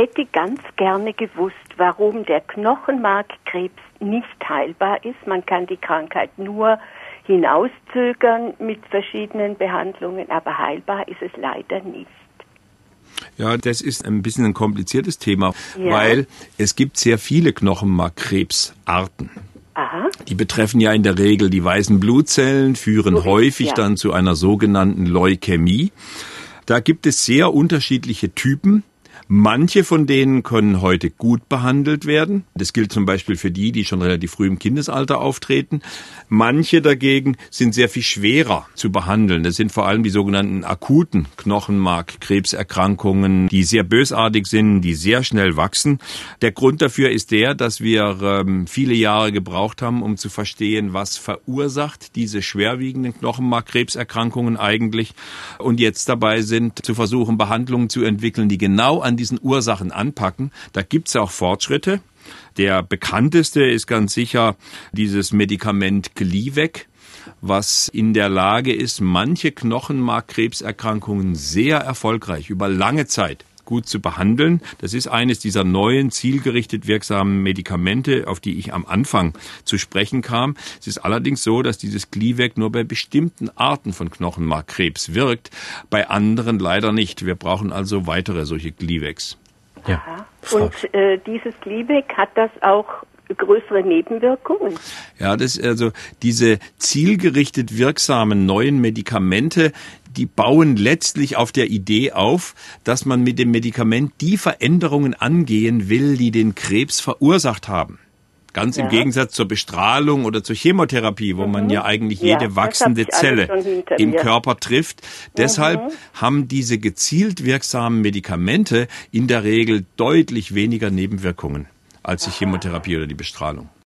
hätte ganz gerne gewusst, warum der Knochenmarkkrebs nicht heilbar ist. Man kann die Krankheit nur hinauszögern mit verschiedenen Behandlungen, aber heilbar ist es leider nicht. Ja, das ist ein bisschen ein kompliziertes Thema, ja. weil es gibt sehr viele Knochenmarkkrebsarten. Aha. Die betreffen ja in der Regel die weißen Blutzellen, führen so häufig ja. dann zu einer sogenannten Leukämie. Da gibt es sehr unterschiedliche Typen. Manche von denen können heute gut behandelt werden. Das gilt zum Beispiel für die, die schon relativ früh im Kindesalter auftreten. Manche dagegen sind sehr viel schwerer zu behandeln. Das sind vor allem die sogenannten akuten Knochenmarkkrebserkrankungen, die sehr bösartig sind, die sehr schnell wachsen. Der Grund dafür ist der, dass wir ähm, viele Jahre gebraucht haben, um zu verstehen, was verursacht diese schwerwiegenden Knochenmarkkrebserkrankungen eigentlich und jetzt dabei sind, zu versuchen, Behandlungen zu entwickeln, die genau an diesen Ursachen anpacken. Da gibt's auch Fortschritte. Der bekannteste ist ganz sicher dieses Medikament Glivec was in der Lage ist, manche Knochenmarkkrebserkrankungen sehr erfolgreich über lange Zeit gut zu behandeln. Das ist eines dieser neuen, zielgerichtet wirksamen Medikamente, auf die ich am Anfang zu sprechen kam. Es ist allerdings so, dass dieses Glivec nur bei bestimmten Arten von Knochenmarkkrebs wirkt, bei anderen leider nicht. Wir brauchen also weitere solche Glivecs. Ja. Und äh, dieses Glivec hat das auch größere Nebenwirkungen? Ja, das also diese zielgerichtet wirksamen neuen Medikamente, die bauen letztlich auf der Idee auf, dass man mit dem Medikament die Veränderungen angehen will, die den Krebs verursacht haben. Ganz ja. im Gegensatz zur Bestrahlung oder zur Chemotherapie, wo mhm. man ja eigentlich jede ja, wachsende Zelle im Körper trifft. Mhm. Deshalb haben diese gezielt wirksamen Medikamente in der Regel deutlich weniger Nebenwirkungen als die Chemotherapie oder die Bestrahlung.